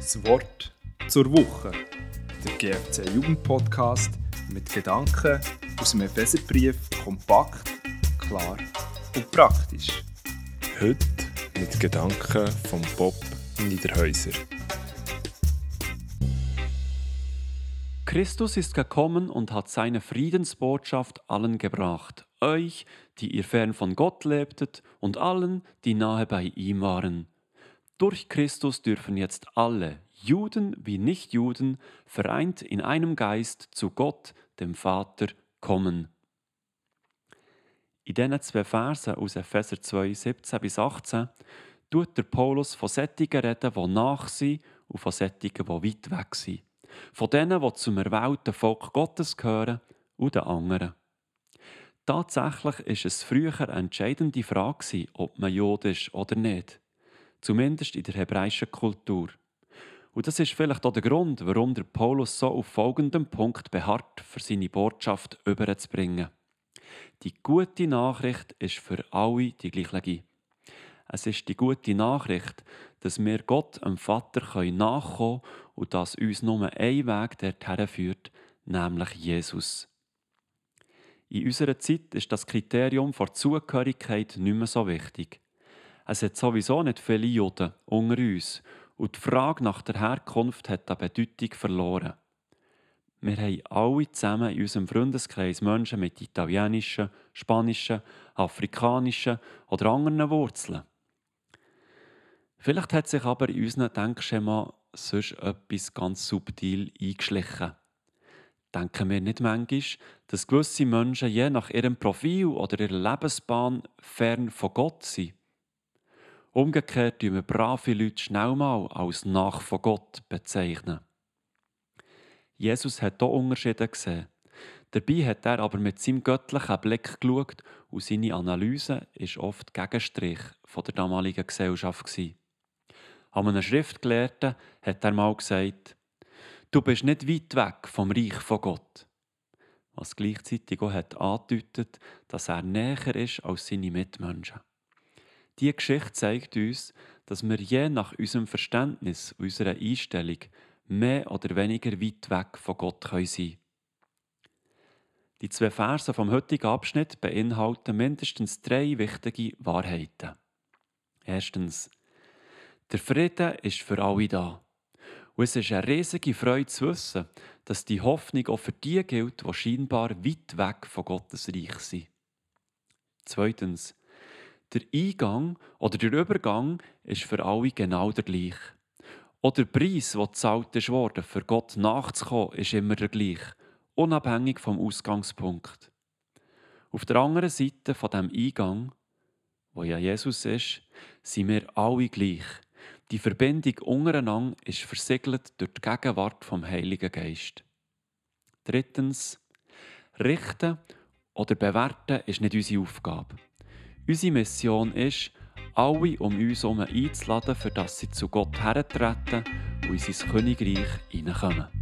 Das Wort zur Woche. Der GFC Jugendpodcast mit Gedanken aus dem Epheserbrief kompakt, klar und praktisch. Heute mit Gedanken von Bob Niederhäuser. Christus ist gekommen und hat seine Friedensbotschaft allen gebracht, euch, die ihr fern von Gott lebtet, und allen, die nahe bei ihm waren. Durch Christus dürfen jetzt alle, Juden wie Nichtjuden, vereint in einem Geist zu Gott, dem Vater, kommen. In diesen zwei Versen aus Epheser 2, 17 bis 18 tut der Paulus von Sättigen reden, die nach sind und von Sättigen, die weit weg sind. Von denen, die zum erwählten Volk Gottes gehören und den anderen. Tatsächlich ist es früher eine entscheidende Frage, ob man ist oder nicht zumindest in der hebräischen Kultur. Und das ist vielleicht auch der Grund, warum der Paulus so auf folgendem Punkt beharrt, für seine Botschaft überzubringen. Die gute Nachricht ist für alle die gleiche. Es ist die gute Nachricht, dass wir Gott, dem Vater, nachkommen können und dass uns nur ein Weg dorthin führt, nämlich Jesus. In unserer Zeit ist das Kriterium der Zugehörigkeit nicht mehr so wichtig. Es hat sowieso nicht viele Juden unter uns und die Frage nach der Herkunft hat an Bedeutung verloren. Wir haben alle zusammen in unserem Freundeskreis Menschen mit italienischen, spanischen, afrikanischen oder anderen Wurzeln. Vielleicht hat sich aber in unserem Denkschema sonst etwas ganz subtil eingeschlichen. Denken wir nicht manchmal, dass gewisse Menschen je nach ihrem Profil oder ihrer Lebensbahn fern von Gott sind? Umgekehrt tun wir brave Leute schnell mal als nach von Gott bezeichnen. Jesus hat hier Unterschiede gesehen. Dabei hat er aber mit seinem göttlichen Blick geschaut und seine Analyse ist oft Gegenstrich von der damaligen Gesellschaft. An einem Schriftgelehrten hat er mal gesagt, du bist nicht weit weg vom Reich von Gott. Was gleichzeitig auch hat angedeutet, dass er näher ist als seine Mitmenschen. Diese Geschichte zeigt uns, dass wir je nach unserem Verständnis, unserer Einstellung, mehr oder weniger weit weg von Gott sein können. Die zwei Verse vom heutigen Abschnitt beinhalten mindestens drei wichtige Wahrheiten. Erstens, der Frieden ist für alle da. Und es ist eine riesige Freude zu wissen, dass die Hoffnung auch für die gilt, die scheinbar weit weg von Gottes Reich sind. Zweitens, der Eingang oder der Übergang ist für alle genau der gleiche. Auch der Preis, der gezahlt worden, für Gott nachzukommen, ist immer der gleiche, unabhängig vom Ausgangspunkt. Auf der anderen Seite von dem Eingang, wo ja Jesus ist, sind wir alle gleich. Die Verbindung untereinander ist versiegelt durch die Gegenwart vom Heiligen Geist. Drittens, richten oder bewerten ist nicht unsere Aufgabe. Unsere Mission ist, alle um uns herum einzuladen, für dass sie zu Gott hertreten und in sein Königreich hineinkommen.